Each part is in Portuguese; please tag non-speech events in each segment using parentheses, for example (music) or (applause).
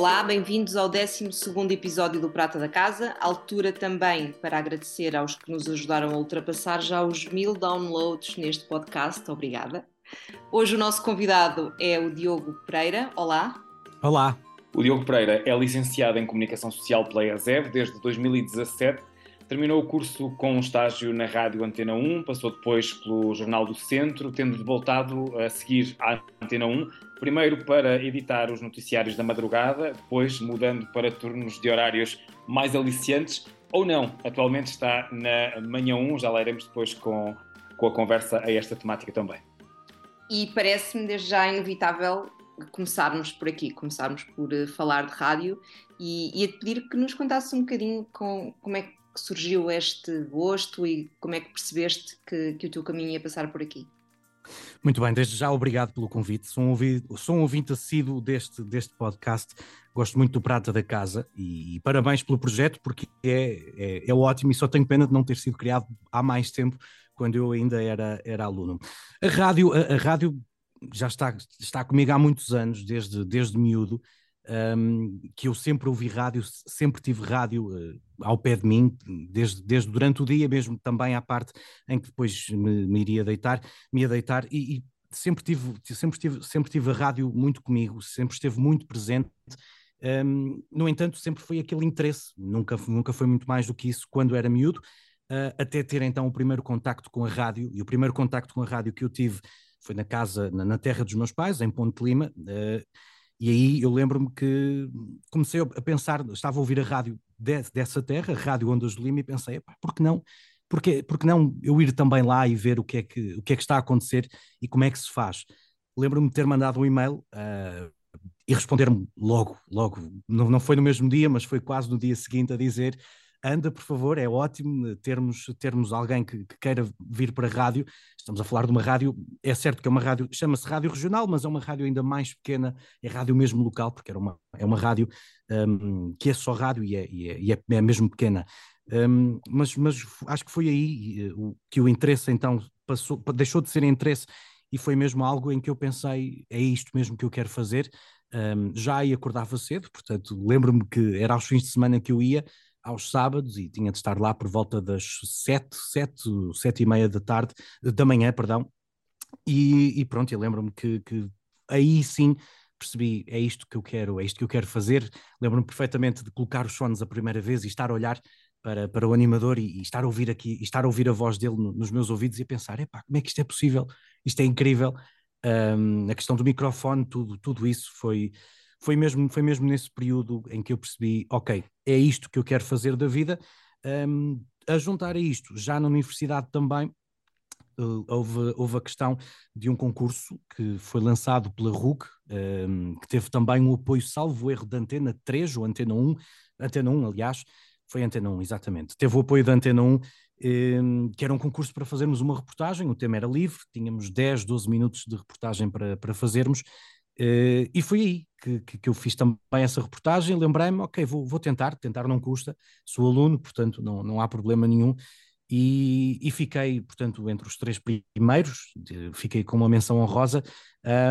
Olá, bem-vindos ao 12 episódio do Prata da Casa. Altura também para agradecer aos que nos ajudaram a ultrapassar já os mil downloads neste podcast. Obrigada. Hoje o nosso convidado é o Diogo Pereira. Olá. Olá. O Diogo Pereira é licenciado em Comunicação Social pela ESEV desde 2017. Terminou o curso com um estágio na Rádio Antena 1, passou depois pelo Jornal do Centro, tendo voltado a seguir à Antena 1 primeiro para editar os noticiários da madrugada, depois mudando para turnos de horários mais aliciantes, ou não. Atualmente está na manhã 1, já lá iremos depois com, com a conversa a esta temática também. E parece-me desde já inevitável começarmos por aqui, começarmos por uh, falar de rádio e, e a pedir que nos contasse um bocadinho com, como é que surgiu este gosto e como é que percebeste que, que o teu caminho ia passar por aqui. Muito bem, desde já obrigado pelo convite. Sou um ouvinte, sou um ouvinte assíduo deste, deste podcast. Gosto muito do Prata da Casa e, e parabéns pelo projeto, porque é, é, é, ótimo e só tenho pena de não ter sido criado há mais tempo, quando eu ainda era, era aluno. A rádio, a, a rádio já está, está comigo há muitos anos, desde, desde miúdo um, que eu sempre ouvi rádio, sempre tive rádio uh, ao pé de mim, desde, desde durante o dia, mesmo também à parte em que depois me, me iria deitar, me ia deitar, e, e, sempre, tive, sempre, tive, sempre tive a rádio muito comigo, sempre esteve muito presente. Um, no entanto, sempre foi aquele interesse, nunca, nunca foi muito mais do que isso quando era miúdo, uh, até ter então o primeiro contacto com a rádio, e o primeiro contacto com a rádio que eu tive foi na casa, na, na terra dos meus pais, em Ponte Lima, uh, e aí eu lembro-me que comecei a pensar, estava a ouvir a rádio de, dessa terra, a Rádio Ondas do Lima, e pensei, por que não? Porque, porque não eu ir também lá e ver o que, é que, o que é que está a acontecer e como é que se faz? Lembro-me de ter mandado um e-mail uh, e responder-me logo, logo, não, não foi no mesmo dia, mas foi quase no dia seguinte a dizer anda, por favor, é ótimo termos, termos alguém que, que, queira vir para a rádio. Estamos a falar de uma rádio, é certo que é uma rádio, chama-se Rádio Regional, mas é uma rádio ainda mais pequena, é rádio mesmo local, porque era uma, é uma rádio um, que é só rádio e é, e é, é, é mesmo pequena. Um, mas, mas acho que foi aí uh, que o interesse então passou, deixou de ser interesse e foi mesmo algo em que eu pensei, é isto mesmo que eu quero fazer. Um, já aí acordava cedo, portanto, lembro-me que era aos fins de semana que eu ia, aos sábados e tinha de estar lá por volta das sete, sete, sete e meia da tarde, da manhã, perdão, e, e pronto, eu lembro-me que, que aí sim percebi, é isto que eu quero, é isto que eu quero fazer, lembro-me perfeitamente de colocar os fones a primeira vez e estar a olhar para, para o animador e, e, estar a ouvir aqui, estar a ouvir a voz dele no, nos meus ouvidos e a pensar, epá, como é que isto é possível? Isto é incrível. Um, a questão do microfone, tudo, tudo isso foi, foi mesmo, foi mesmo nesse período em que eu percebi, ok, é isto que eu quero fazer da vida. Um, a juntar a isto, já na universidade também, uh, houve, houve a questão de um concurso que foi lançado pela RUC, um, que teve também um apoio salvo erro da Antena 3 ou Antena 1, Antena 1, aliás, foi Antena 1, exatamente. Teve o apoio da Antena 1, um, que era um concurso para fazermos uma reportagem, o tema era livre, tínhamos 10, 12 minutos de reportagem para, para fazermos, Uh, e foi aí que, que, que, eu fiz também essa reportagem. Lembrei-me, ok, vou, vou tentar, tentar não custa, sou aluno, portanto não, não há problema nenhum. E, e fiquei, portanto, entre os três primeiros, fiquei com uma menção honrosa,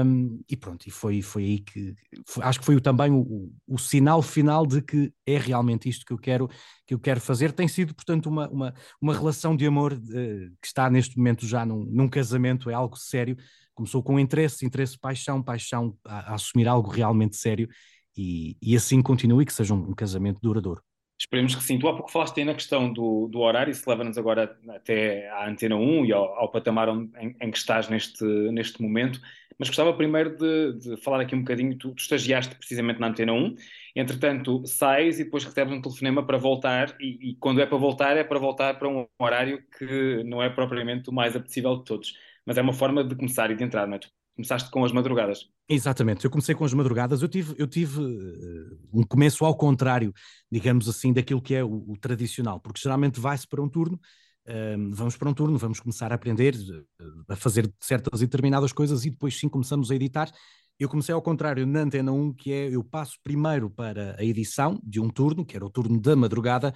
um, e pronto, e foi, foi aí que foi, acho que foi também o, o, o, sinal final de que é realmente isto que eu quero, que eu quero fazer. Tem sido, portanto, uma, uma, uma relação de amor uh, que está neste momento já num, num casamento, é algo sério, começou com interesse, interesse, paixão, paixão a, a assumir algo realmente sério e, e assim continue que seja um, um, casamento duradouro. Esperemos que sim. Tu há pouco falaste aí na questão do, do horário, isso leva-nos agora até à Antena 1 e ao, ao patamar onde, em, em, que estás neste, neste momento, mas gostava primeiro de, de falar aqui um bocadinho, tu, tu, estagiaste precisamente na Antena 1, entretanto sais e depois recebes um telefonema para voltar e, e quando é para voltar é para voltar para um horário que não é propriamente o mais apetecível de todos mas é uma forma de começar e de entrar, não é? Tu começaste com as madrugadas. Exatamente, eu comecei com as madrugadas, eu tive, eu tive uh, um começo ao contrário, digamos assim, daquilo que é o, o tradicional, porque geralmente vai-se para um turno, uh, vamos para um turno, vamos começar a aprender, uh, a fazer certas e determinadas coisas e depois sim começamos a editar. Eu comecei ao contrário na Antena 1, que é eu passo primeiro para a edição de um turno, que era o turno da madrugada,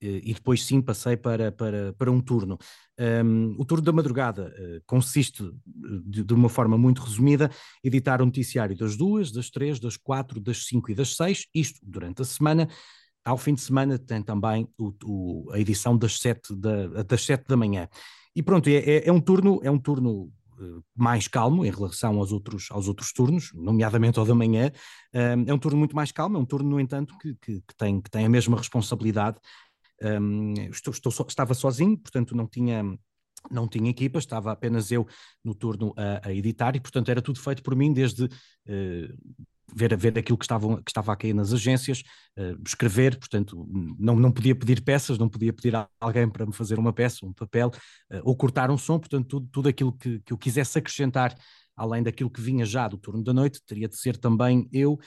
e depois sim passei para, para, para um turno. Um, o turno da madrugada uh, consiste, de, de, uma forma muito resumida, editar um noticiário das duas, das três, das quatro, das cinco e das seis, isto durante a semana. Ao fim de semana tem também o, o, a edição das sete da, das sete da manhã. E pronto, é, é, é um turno, é um turno mais calmo em relação aos outros, aos outros turnos, nomeadamente ao da manhã. é um turno muito mais calmo, é um turno, no entanto, que, que, que tem, que tem a mesma responsabilidade um, estou, estou, estava sozinho, portanto não tinha, não tinha equipa, estava apenas eu no turno a, a editar e, portanto, era tudo feito por mim, desde uh, ver, ver aquilo que, estavam, que estava a cair nas agências, uh, escrever, portanto, não, não podia pedir peças, não podia pedir a alguém para me fazer uma peça, um papel, uh, ou cortar um som, portanto, tudo, tudo aquilo que, que eu quisesse acrescentar além daquilo que vinha já do turno da noite, teria de ser também eu,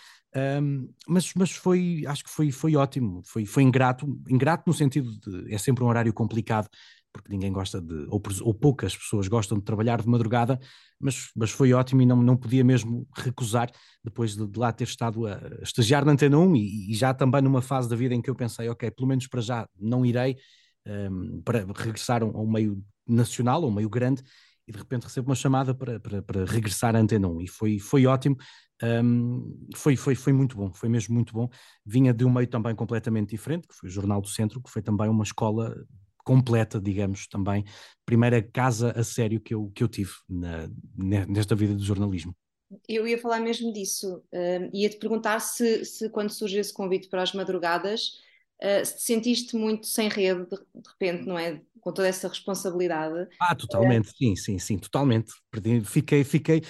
um, mas, mas foi, acho que foi, foi ótimo, foi, foi ingrato, ingrato no sentido de, é sempre um horário complicado, porque ninguém gosta de, ou, ou poucas pessoas gostam de trabalhar de madrugada, mas, mas foi ótimo e não, não podia mesmo recusar, depois de, de lá ter estado a, a estagiar na Antena 1 e, e, já também numa fase da vida em que eu pensei, ok, pelo menos para já não irei, um, para regressar a um meio nacional, a um meio grande, e de repente recebo uma chamada para, para, para regressar à Antena 1 e foi, foi ótimo, um, foi, foi, foi muito bom, foi mesmo muito bom. Vinha de um meio também completamente diferente, que foi o Jornal do Centro, que foi também uma escola completa, digamos, também, primeira casa a sério que eu, que eu tive na, nesta vida do jornalismo. Eu ia falar mesmo disso, uh, ia-te perguntar se, se quando surgiu esse convite para as madrugadas, uh, se te sentiste muito sem rede, de, de repente, não é? com toda essa responsabilidade. Ah, totalmente, é. sim, sim, sim, totalmente. Perdi, fiquei, fiquei,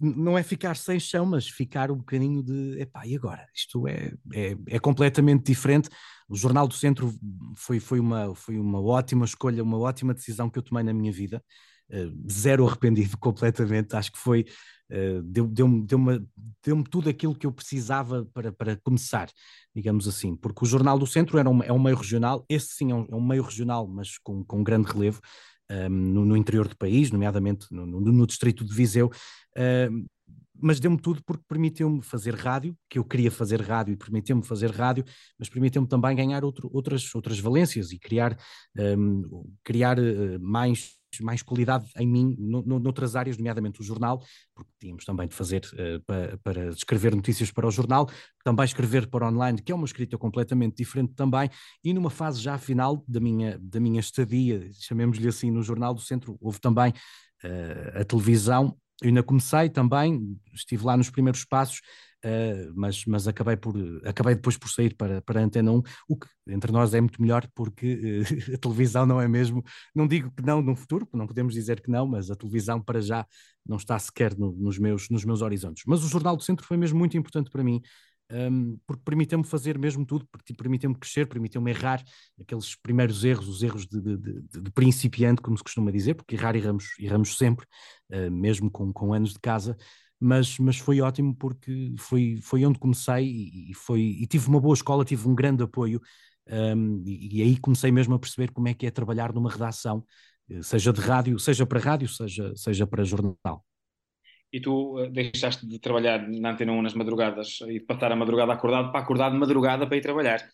não é ficar sem chão, mas ficar um bocadinho de, epá, e agora? Isto é, é, é completamente diferente. O Jornal do Centro foi, foi, uma, foi uma ótima escolha, uma ótima decisão que eu tomei na minha vida. Uh, zero arrependido (laughs) completamente, acho que foi uh, deu-me deu deu deu tudo aquilo que eu precisava para, para começar, digamos assim, porque o Jornal do Centro era um, é um meio regional, esse sim é um, é um meio regional, mas com, com grande relevo, um, ehm, no, no, interior do país, nomeadamente no, no, no distrito de Viseu, ehm, mas deu-me tudo porque permitiu-me fazer rádio, que eu queria fazer rádio e permitiu-me fazer rádio, mas permitiu-me também ganhar outro, outras, outras valências e criar, um, criar uh, mais mais qualidade em mim no, no, noutras áreas, nomeadamente o jornal, porque tínhamos também de fazer uh, para, para escrever notícias para o jornal, também escrever para online, que é uma escrita completamente diferente também, e numa fase já final da minha, da minha estadia, chamemos-lhe assim, no Jornal do Centro, houve também uh, a televisão, eu ainda comecei também, estive lá nos primeiros passos, Uh, mas, mas acabei, por, acabei depois por sair para, para a Antena 1, o que entre nós é muito melhor porque uh, (laughs) a televisão não é mesmo, não digo que não no futuro, não podemos dizer que não, mas a televisão para já não está sequer no, nos, meus, nos meus horizontes. Mas o Jornal do Centro foi mesmo muito importante para mim, um, ehm, porque permitiu-me fazer mesmo tudo, porque permitiu-me crescer, permitiu-me errar aqueles primeiros erros, os erros de, de, de, de, principiante, como se costuma dizer, porque errar erramos, erramos sempre, uh, mesmo com, com anos de casa, mas, mas foi ótimo porque foi, foi onde comecei e, foi, e tive uma boa escola, tive um grande apoio um, e, e, aí comecei mesmo a perceber como é que é trabalhar numa redação, eh, seja de rádio, seja para rádio, seja, seja para jornal. E tu eh, deixaste de trabalhar na Antena 1 nas madrugadas e de passar a madrugada acordado para acordar de madrugada para ir trabalhar.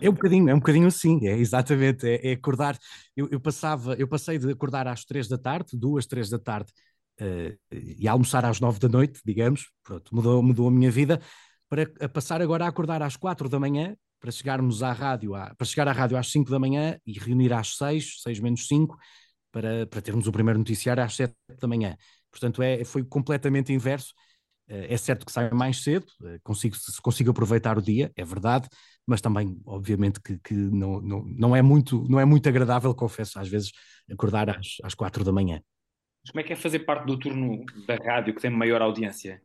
É um bocadinho, é um bocadinho assim, é exatamente, é, é acordar, eu, eu, passava, eu passei de acordar às três da tarde, duas, três da tarde, uh, e almoçar às nove da noite, digamos, pronto, mudou, mudou a minha vida, para a passar agora a acordar às quatro da manhã, para chegarmos à rádio, à, para chegar à rádio às cinco da manhã e reunir às seis, seis menos cinco, para, para termos o primeiro noticiário às sete da manhã. Portanto, é, foi completamente inverso. Uh, é certo que saio mais cedo, uh, consigo, consigo aproveitar o dia, é verdade, mas também, obviamente, que, que não, não, não, é muito, não é muito agradável, confesso, às vezes, acordar às, às quatro da manhã. Como é que é fazer parte do turno da rádio que tem maior audiência?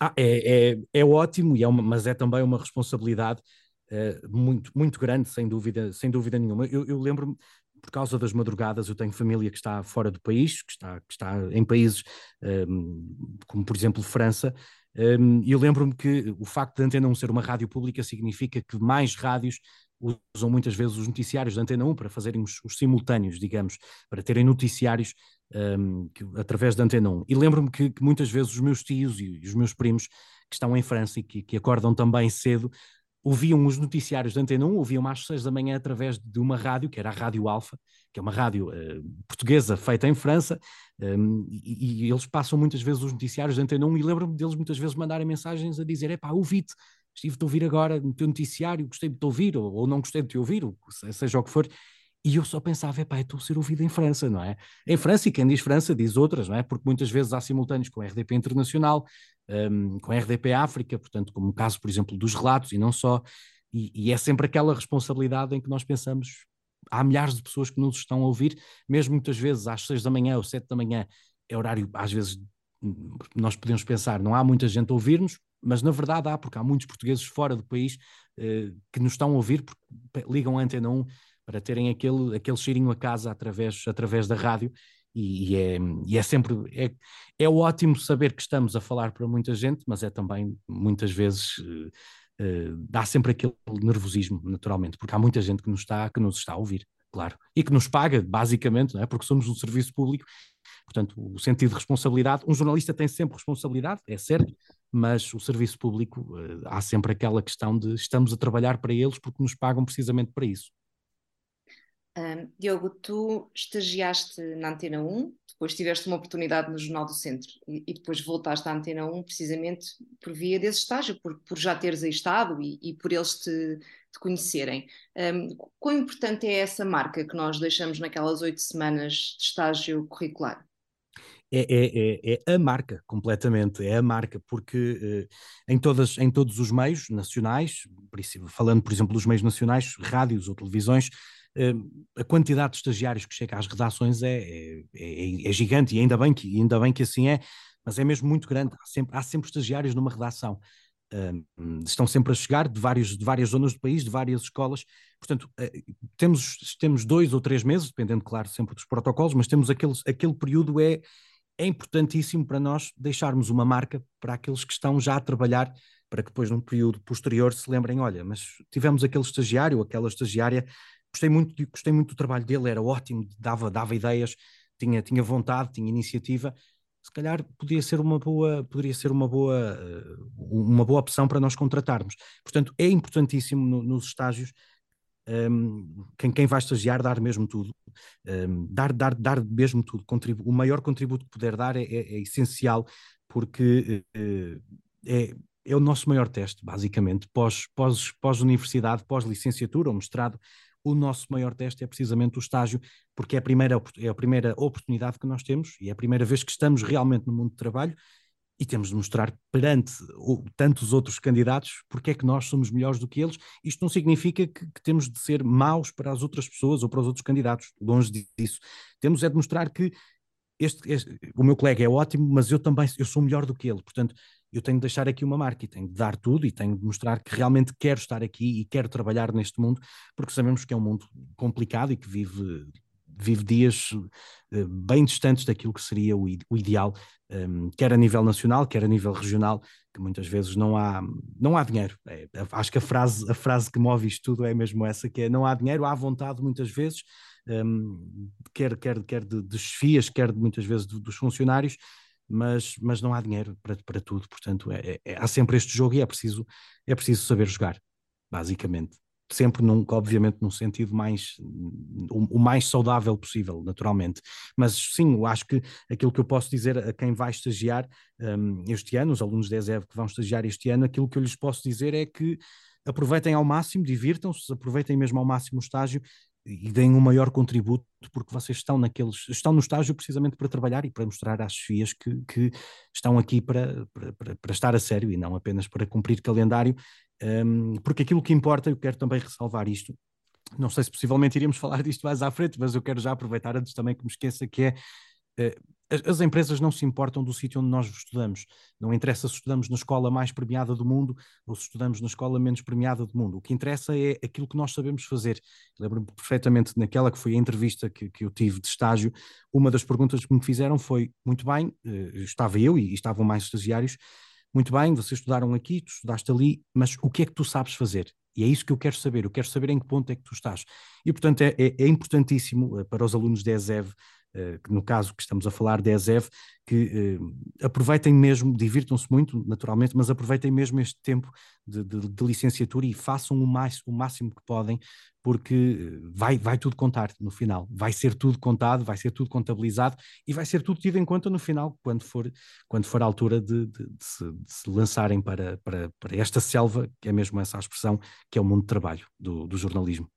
Ah, é, é, é ótimo, e é uma, mas é também uma responsabilidade uh, muito, muito grande, sem dúvida, sem dúvida nenhuma. Eu, eu lembro-me, por causa das madrugadas, eu tenho família que está fora do país, que está, que está em países um, como, por exemplo, França, um, e eu lembro-me que o facto de a Antena 1 ser uma rádio pública significa que mais rádios usam muitas vezes os noticiários da Antena 1 para fazerem os simultâneos, digamos, para terem noticiários um, que, através da Antena 1. E lembro-me que, que, muitas vezes os meus tios e os meus primos que estão em França e que, que acordam também cedo ouviam os noticiários da Antena 1, ouviam às seis da manhã através de uma rádio, que era a Rádio Alfa, que é uma rádio uh, portuguesa feita em França, um, e, e, eles passam muitas vezes os noticiários da Antena 1 e lembro-me deles muitas vezes mandarem mensagens a dizer, epá, ouvi-te, estive-te a ouvir agora no teu noticiário, gostei de te ouvir, ou, ou não gostei de te ouvir, ou seja o que for, e eu só pensava, epá, estou a ser ouvido em França, não é? Em França, e quem diz França diz outras, não é? Porque muitas vezes há simultâneos com a RDP Internacional, um, com a RDP África, portanto, como o caso, por exemplo, dos relatos, e não só, e, e, é sempre aquela responsabilidade em que nós pensamos, há milhares de pessoas que nos estão a ouvir, mesmo muitas vezes às seis da manhã ou sete da manhã, é horário, às vezes, nós podemos pensar, não há muita gente a ouvir-nos, mas na verdade há, porque há muitos portugueses fora do país uh, que nos estão a ouvir, porque ligam a Antena 1 para terem aquele, aquele cheirinho a casa através, através da rádio. E, e, é, e é sempre é, é ótimo saber que estamos a falar para muita gente, mas é também muitas vezes uh, uh, dá sempre aquele nervosismo, naturalmente, porque há muita gente que nos está, que nos está a ouvir, claro, e que nos paga, basicamente, não é? porque somos um serviço público, portanto, o sentido de responsabilidade, um jornalista tem sempre responsabilidade, é certo, mas o serviço público uh, há sempre aquela questão de estamos a trabalhar para eles porque nos pagam precisamente para isso. Um, Diogo, tu estagiaste na Antena 1, depois tiveste uma oportunidade no Jornal do Centro e, e depois voltaste à Antena 1 precisamente por via desse estágio, por, por já teres aí estado e, e por eles te, te conhecerem. Um, quão importante é essa marca que nós deixamos naquelas oito semanas de estágio curricular? É, é, é, é, a marca, completamente, é a marca, porque eh, em, todas, em todos os meios nacionais, falando, por exemplo, dos meios nacionais, rádios ou televisões, a quantidade de estagiários que chega às redações é, é, é, é, gigante e ainda bem, que, ainda bem que assim é, mas é mesmo muito grande. Há sempre, há sempre estagiários numa redação. Um, estão sempre a chegar de, vários, de várias zonas do país, de várias escolas. Portanto, uh, temos, temos dois ou três meses, dependendo, claro, sempre dos protocolos, mas temos aqueles, aquele período é, é importantíssimo para nós deixarmos uma marca para aqueles que estão já a trabalhar, para que depois, num período posterior, se lembrem: olha, mas tivemos aquele estagiário, aquela estagiária gostei muito, gostei muito do trabalho dele, era ótimo, dava, dava ideias, tinha, tinha vontade, tinha iniciativa. Se calhar podia ser uma boa, poderia ser uma boa, eh, uma boa opção para nós contratarmos. Portanto, é importantíssimo no, nos estágios um, ehm, quem, quem vai estagiar dar mesmo tudo, um, ehm, dar, dar, dar mesmo tudo, o maior contributo que puder dar é, é, é essencial, porque uh, é, é o nosso maior teste, basicamente, pós, pós, pós-universidade, pós-licenciatura ou mestrado, o nosso maior teste é precisamente o estágio, porque é a, primeira, é a primeira oportunidade que nós temos e é a primeira vez que estamos realmente no mundo de trabalho e temos de mostrar perante tantos outros candidatos porque é que nós somos melhores do que eles. Isto não significa que, que, temos de ser maus para as outras pessoas ou para os outros candidatos, longe disso. Temos é de mostrar que este, este, o meu colega é ótimo, mas eu também eu sou melhor do que ele. Portanto, eu tenho de deixar aqui uma marca e tenho de dar tudo e tenho de mostrar que realmente quero estar aqui e quero trabalhar neste mundo, porque sabemos que é um mundo complicado e que vive, vive dias uh, bem distantes daquilo que seria o, ideal, ehm, quer a nível nacional, quer a nível regional, que muitas vezes não há, não há dinheiro. É, acho que a frase, a frase que move isto tudo é mesmo essa, que é não há dinheiro, há vontade muitas vezes, um, ehm, quer, quer, quer de, de chefias, quer de, muitas vezes de, dos funcionários, mas, mas não há dinheiro para, para tudo, portanto é, é, é, há sempre este jogo e é preciso, é preciso saber jogar, basicamente. Sempre, num, obviamente, num sentido mais o, o, mais saudável possível, naturalmente. Mas sim, eu acho que aquilo que eu posso dizer a quem vai estagiar um, este ano, os alunos da ESEV que vão estagiar este ano, aquilo que eu lhes posso dizer é que aproveitem ao máximo, divirtam-se, aproveitem mesmo ao máximo o estágio e deem um maior contributo, porque vocês estão naqueles, estão no estágio precisamente para trabalhar e para mostrar às FIAs que, que estão aqui para, para, para, estar a sério e não apenas para cumprir calendário, um, porque aquilo que importa, eu quero também ressalvar isto, não sei se possivelmente iríamos (laughs) falar disto mais à frente, mas eu quero já aproveitar antes também que me esqueça que é as empresas não se importam do sítio onde nós estudamos. Não interessa se estudamos na escola mais premiada do mundo ou se estudamos na escola menos premiada do mundo. O que interessa é aquilo que nós sabemos fazer. Lembro-me perfeitamente naquela que foi a entrevista que, que eu tive de estágio, uma das perguntas que me fizeram foi: muito bem, eh, estava eu e estavam mais estagiários, muito bem, vocês estudaram aqui, tu estudaste ali, mas o que é que tu sabes fazer? E é isso que eu quero saber, eu quero saber em que ponto é que tu estás. E, portanto, é, é, é importantíssimo eh, para os alunos da ESEV eh, no caso que estamos a falar da ESEV, que uh, aproveitem mesmo, divirtam-se muito, naturalmente, mas aproveitem mesmo este tempo de, de, de licenciatura e façam o, mais, o máximo que podem, porque eh, vai, vai tudo contar no final, vai ser tudo contado, vai ser tudo contabilizado e vai ser tudo tido em conta no final, quando for, quando for a altura de, de, de, se, de se, lançarem para, para, para esta selva, que é mesmo essa a expressão, que é o mundo de trabalho do, do jornalismo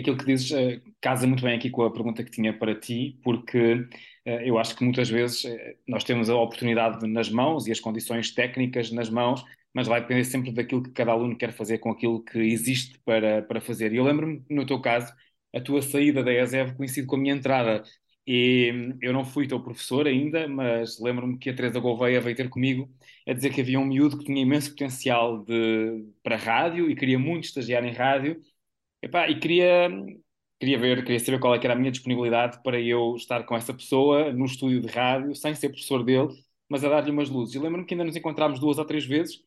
aquilo que dizes uh, casa muito bem aqui com a pergunta que tinha para ti, porque uh, eu acho que muitas vezes uh, nós temos a oportunidade nas mãos e as condições técnicas nas mãos, mas vai depender sempre daquilo que cada aluno quer fazer com aquilo que existe para, para fazer. E eu lembro-me, no teu caso, a tua saída da ESEV coincide com a minha entrada. E hum, eu não fui teu professor ainda, mas lembro-me que a Teresa Gouveia veio ter comigo a dizer que havia um miúdo que tinha imenso potencial de, para rádio e queria muito estagiar em rádio Epá, e queria, queria ver, queria saber qual é era a minha disponibilidade para eu estar com essa pessoa no estúdio de rádio, sem ser professor dele, mas a dar-lhe umas luzes. E lembro-me que ainda nos encontramos duas ou três vezes.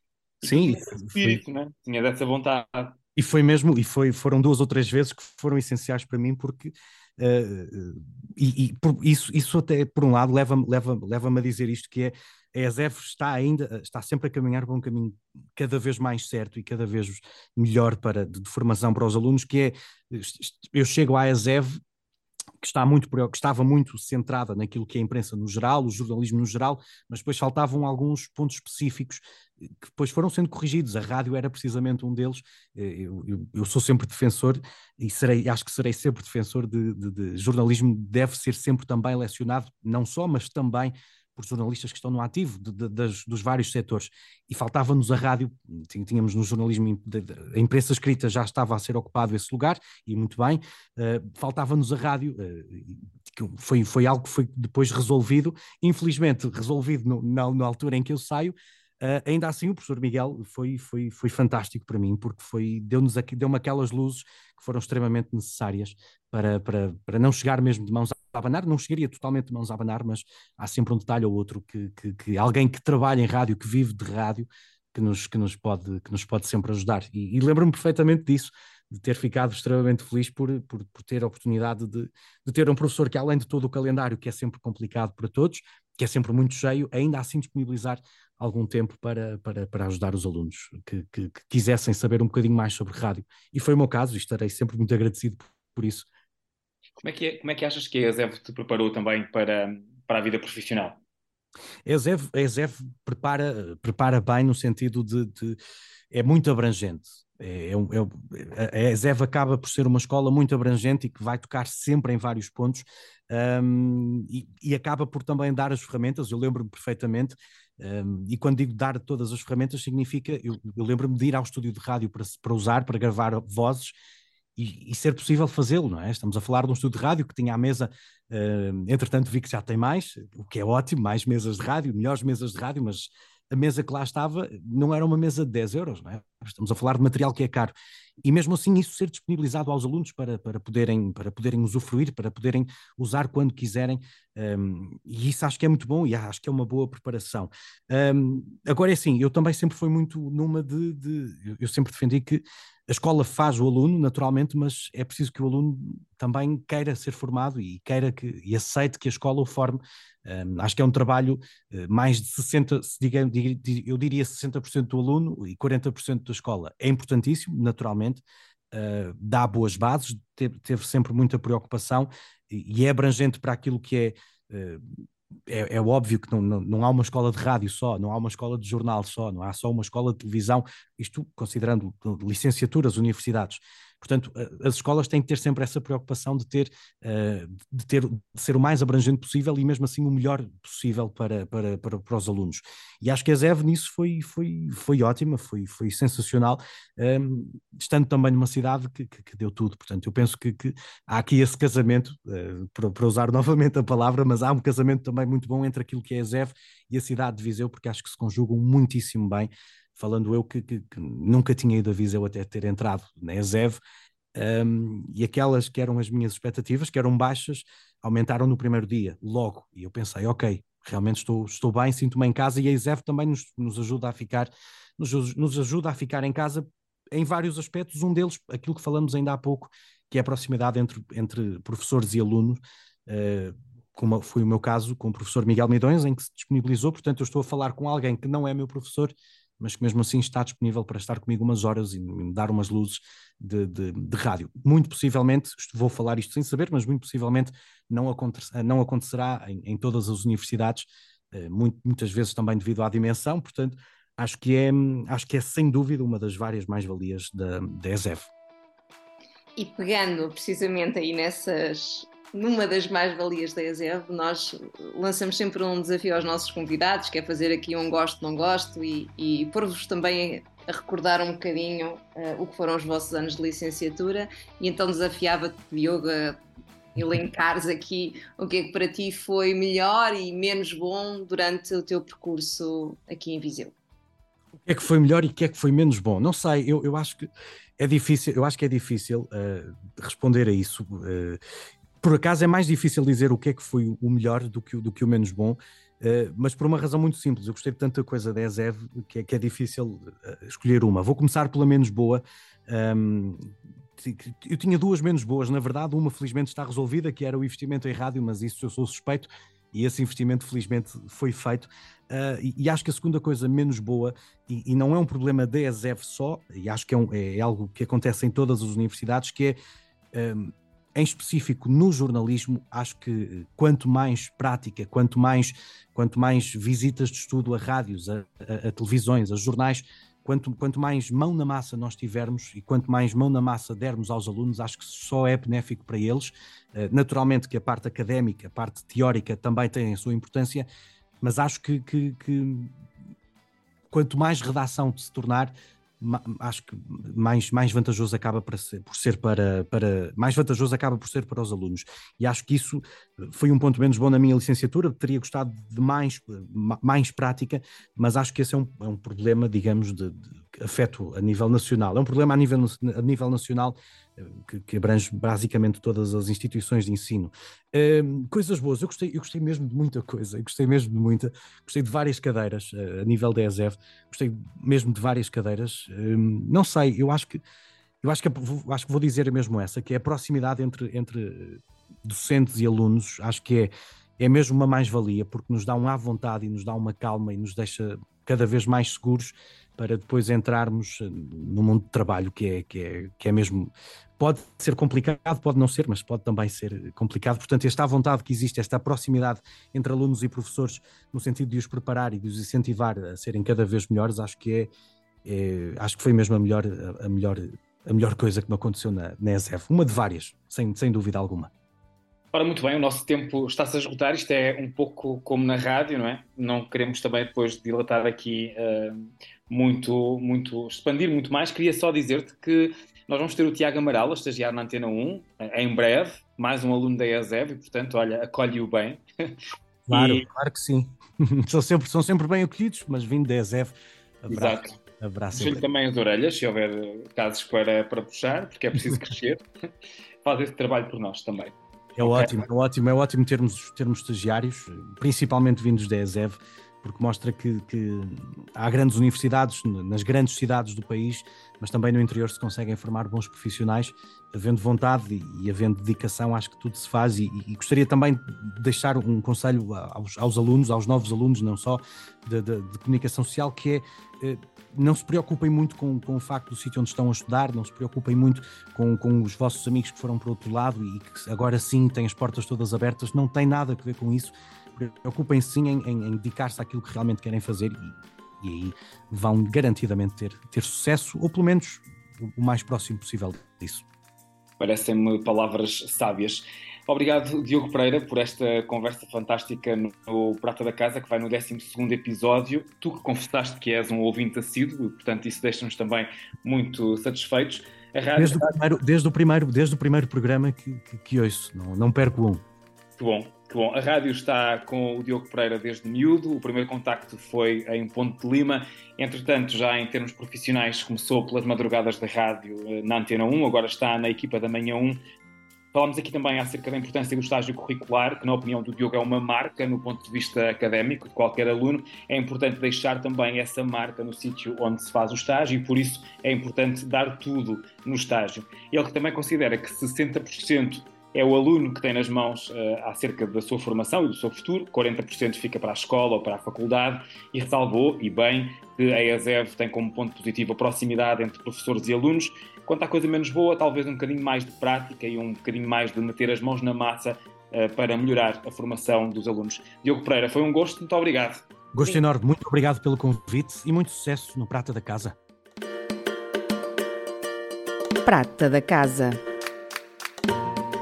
Sim, espírito, foi... né? tinha dessa vontade. E foi mesmo, e foi, foram duas ou três vezes que foram essenciais para mim, porque uh, e, e por, isso, isso até por um lado leva-me leva, leva a dizer isto que é a ESEF está ainda, está sempre a caminhar para um caminho cada vez mais certo e cada vez melhor para, de, de formação para os alunos, que é, eu chego à ESEV que, está muito, que estava muito centrada naquilo que é a imprensa no geral, o jornalismo no geral, mas depois faltavam alguns pontos específicos que depois foram sendo corrigidos. A rádio era precisamente um deles. Eu, eu, eu sou sempre defensor e serei, acho que serei sempre defensor de, de, de jornalismo, deve ser sempre também lecionado, não só, mas também por jornalistas que estão no ativo de, de, das, dos vários setores. E faltava-nos a rádio, tínhamos no jornalismo, a imprensa escrita já estava a ser ocupado esse lugar, e muito bem, uh, faltava-nos a rádio, uh, que foi, foi algo que foi depois resolvido, infelizmente resolvido no, na, na altura em que eu saio, Uh, ainda assim, o professor Miguel foi, foi, foi fantástico para mim, porque foi, deu-nos deu-me aquelas luzes que foram extremamente necessárias para, para, para não chegar mesmo de mãos a abanar. Não chegaria totalmente de mãos a abanar, mas há sempre um detalhe ou outro que, que, que alguém que trabalha em rádio, que vive de rádio, que nos, que nos, pode, que nos pode sempre ajudar. E, e lembro-me perfeitamente disso, de ter ficado extremamente feliz por, por, por ter a oportunidade de, de ter um professor que, além de todo o calendário, que é sempre complicado para todos, que é sempre muito cheio, ainda assim disponibilizar algum tempo para, para, para ajudar os alunos que, que, que, quisessem saber um bocadinho mais sobre rádio. E foi o meu caso, e estarei sempre muito agradecido por, por isso. Como é, que é, como é que achas que a ESEV te preparou também para, para a vida profissional? A ESEV, a ESEV prepara, prepara bem no sentido de, de é muito abrangente. É, é, é, a ESEV acaba por ser uma escola muito abrangente e que vai tocar sempre em vários pontos um, e, e, acaba por também dar as ferramentas. Eu lembro-me perfeitamente um, e quando digo dar todas as ferramentas, significa, eu, eu lembro-me de ir ao estúdio de rádio para, para usar, para gravar vozes e, e ser possível fazê-lo, não é? Estamos a falar de um estúdio de rádio que tinha a mesa, uh, entretanto vi que já tem mais, o que é ótimo, mais mesas de rádio, melhores mesas de rádio, mas a mesa que lá estava não era uma mesa de 10 euros, não é? Estamos a falar de material que é caro. E mesmo assim isso ser disponibilizado aos alunos para, para, poderem, para poderem usufruir, para poderem usar quando quiserem, um, e isso acho que é muito bom e acho que é uma boa preparação. Um, agora é assim, eu também sempre fui muito numa de, de eu sempre defendi que a escola faz o aluno, naturalmente, mas é preciso que o aluno também queira ser formado e queira que e aceite que a escola o forme. Um, acho que é um trabalho uh, mais de 60, diga, eu diria 60% do aluno e 40% da escola. É importantíssimo, naturalmente, uh, dá boas bases, teve, teve, sempre muita preocupação e, e, é abrangente para aquilo que é. Uh, é, é, óbvio que não, não, não, há uma escola de rádio só, não há uma escola de jornal só, não há só uma escola de televisão, isto considerando licenciaturas, universidades, Portanto, as escolas têm que ter sempre essa preocupação de ter, de ter de ser o mais abrangente possível e mesmo assim o melhor possível para, para, para, para os alunos. E acho que a ZEV nisso foi, foi, foi ótima, foi, foi sensacional, um, estando também numa cidade que, que, que, deu tudo. Portanto, eu penso que, que há aqui esse casamento, uh, para, para, usar (laughs) novamente a palavra, mas há um casamento também muito bom entre aquilo que é a ZEV e a cidade de Viseu, porque acho que se conjugam muitíssimo bem. Falando eu que, que, que nunca tinha ido a Viseu até ter entrado na ZEV, um, e aquelas que eram as minhas expectativas, que eram baixas, aumentaram no primeiro dia, logo. E eu pensei, ok, realmente estou, estou bem, sinto-me em casa, e a ISEF também nos, nos ajuda a ficar, nos, nos ajuda a ficar em casa em vários aspectos, um deles, aquilo que falamos ainda há pouco, que é a proximidade entre, entre professores e alunos, uh, como foi o meu caso com o professor Miguel Midões, em que se disponibilizou, portanto eu estou a falar com alguém que não é meu professor, mas que mesmo assim está disponível para estar comigo umas horas e me dar umas luzes de, de, de rádio. Muito possivelmente, vou falar isto sem saber, mas muito possivelmente não, acontecerá, não acontecerá em, em todas as universidades, eh, muito, muitas vezes também devido à dimensão, portanto, acho que é, acho que é sem dúvida uma das várias mais-valias da, da ESEV. E pegando precisamente aí nessas, numa das mais-valias da ESEV, nós lançamos sempre um desafio aos nossos convidados, que é fazer aqui um gosto, não gosto, e, e pôr-vos também a recordar um bocadinho uh, o que foram os vossos anos de licenciatura, e então desafiava-te, Diogo, a elencares (laughs) aqui o que é que para ti foi melhor e menos bom durante o teu percurso aqui em Viseu. O que é que foi melhor e o que é que foi menos bom? Não sei, eu, eu acho que é difícil, eu acho que é difícil uh, responder a isso. Uh, por acaso é mais difícil dizer o que é que foi o melhor do que, do que o menos bom, uh, mas por uma razão muito simples. Eu gostei de tanta coisa da ESEV que é, que é difícil uh, escolher uma. Vou começar pela menos boa. Um, eu tinha duas menos boas, na verdade, uma felizmente está resolvida, que era o investimento em rádio, mas isso eu sou suspeito, e esse investimento felizmente foi feito. Uh, e, e, acho que a segunda coisa menos boa, e, e não é um problema da ESEV só, e acho que é, um, é, algo que acontece em todas as universidades, que é um, em específico no jornalismo, acho que quanto mais prática, quanto mais, quanto mais visitas de estudo a rádios, a, a, a televisões, a jornais, quanto, quanto mais mão na massa nós tivermos e quanto mais mão na massa dermos aos alunos, acho que só é benéfico para eles. Uh, naturalmente que a parte académica, a parte teórica também tem a sua importância, mas acho que, que, que quanto mais redação se tornar, acho que mais, mais vantajoso acaba por ser, por ser para, para mais vantajoso acaba por ser para os alunos. E acho que isso foi um ponto menos bom na minha licenciatura teria gostado de mais, mais prática mas acho que esse é um, é um problema digamos de, de afeto a nível nacional. É um problema a nível, a nível nacional que, que, abrange basicamente todas as instituições de ensino. Um, coisas boas, eu gostei, eu gostei mesmo de muita coisa, eu gostei mesmo de muita, gostei de várias cadeiras uh, a nível da ESEV, gostei mesmo de várias cadeiras. Um, não sei, eu acho que eu acho que, acho que vou dizer mesmo essa, que é a proximidade entre, entre docentes e alunos, acho que é, é mesmo uma mais-valia, porque nos dá um à vontade e nos dá uma calma e nos deixa cada vez mais seguros para depois entrarmos eh, no mundo de trabalho, que é, que é, que é mesmo. Pode ser complicado, pode não ser, mas pode também ser complicado. Portanto, esta vontade que existe, esta proximidade entre alunos e professores, no sentido de os preparar e de os incentivar a serem cada vez melhores, acho que é, é acho que foi mesmo a melhor, a melhor, a melhor coisa que me aconteceu na, na ESF. Uma de várias, sem, sem dúvida alguma. Ora, muito bem, o nosso tempo está-se a esgotar. Isto é um pouco como na rádio, não é? Não queremos também depois dilatar aqui uh, muito, muito, expandir muito mais. Queria só dizer-te que nós vamos ter o Tiago Amaral a estagiar na Antena 1 em breve, mais um aluno da ESEV, e portanto, olha, acolhe-o bem. (laughs) Claro, e... claro que sim. (laughs) são, sempre, são sempre bem acolhidos, mas vindo da ESEV, abraço. Abraço. também as orelhas, se houver casos para, para puxar, porque é preciso crescer. (laughs) Faz esse trabalho por nós também. É okay. ótimo, é ótimo, é ótimo termos, termos estagiários, principalmente vindos da ESEV, porque mostra que, que, há grandes universidades nas grandes cidades do país, mas também no interior se conseguem formar bons profissionais, havendo vontade e, e havendo dedicação, acho que tudo se faz. E, e gostaria também de deixar um conselho aos, aos, alunos, aos novos alunos, não só de, de, de comunicação social, que é eh, não se preocupem muito com, com o facto do sítio onde estão a estudar, não se preocupem muito com, com os vossos amigos que foram para outro lado e que agora sim têm as portas todas abertas, não tem nada a ver com isso preocupem-se sim em, em, em dedicar-se àquilo que realmente querem fazer e, e, aí vão garantidamente ter, ter sucesso, ou pelo menos o mais próximo possível disso. Parecem-me palavras sábias. Obrigado, Diogo Pereira, por esta conversa fantástica no Prata da Casa, que vai no 12 episódio. Tu que confessaste que és um ouvinte assíduo, portanto, isso deixa-nos também muito satisfeitos. Rádio... Desde, o primeiro, desde, o primeiro, desde o primeiro programa que, que, que ouço, não, não perco um. Que bom, bom. A rádio está com o Diogo Pereira desde miúdo. O primeiro contacto foi em Ponte de Lima. Entretanto, já em termos profissionais, começou pelas madrugadas da rádio eh, na Antena 1, agora está na equipa da Manhã 1 Falámos aqui também acerca da importância do estágio curricular, que, na opinião do Diogo, é uma marca no ponto de vista académico de qualquer aluno. É importante deixar também essa marca no sítio onde se faz o estágio e, por isso, é importante dar tudo no estágio. Ele também considera que 60% é o aluno que tem nas mãos uh, acerca da sua formação e do seu futuro, 40% fica para a escola ou para a faculdade, e ressalvou, e bem, que a ESEV tem como ponto positivo a proximidade entre professores e alunos, Quanto à coisa menos boa, talvez um bocadinho mais de prática e um bocadinho mais de meter as mãos na massa uh, para melhorar a formação dos alunos. Diogo Pereira, foi um gosto, muito obrigado. Gosto Sim. enorme, muito obrigado pelo convite e muito sucesso no Prata da Casa. Prata da Casa.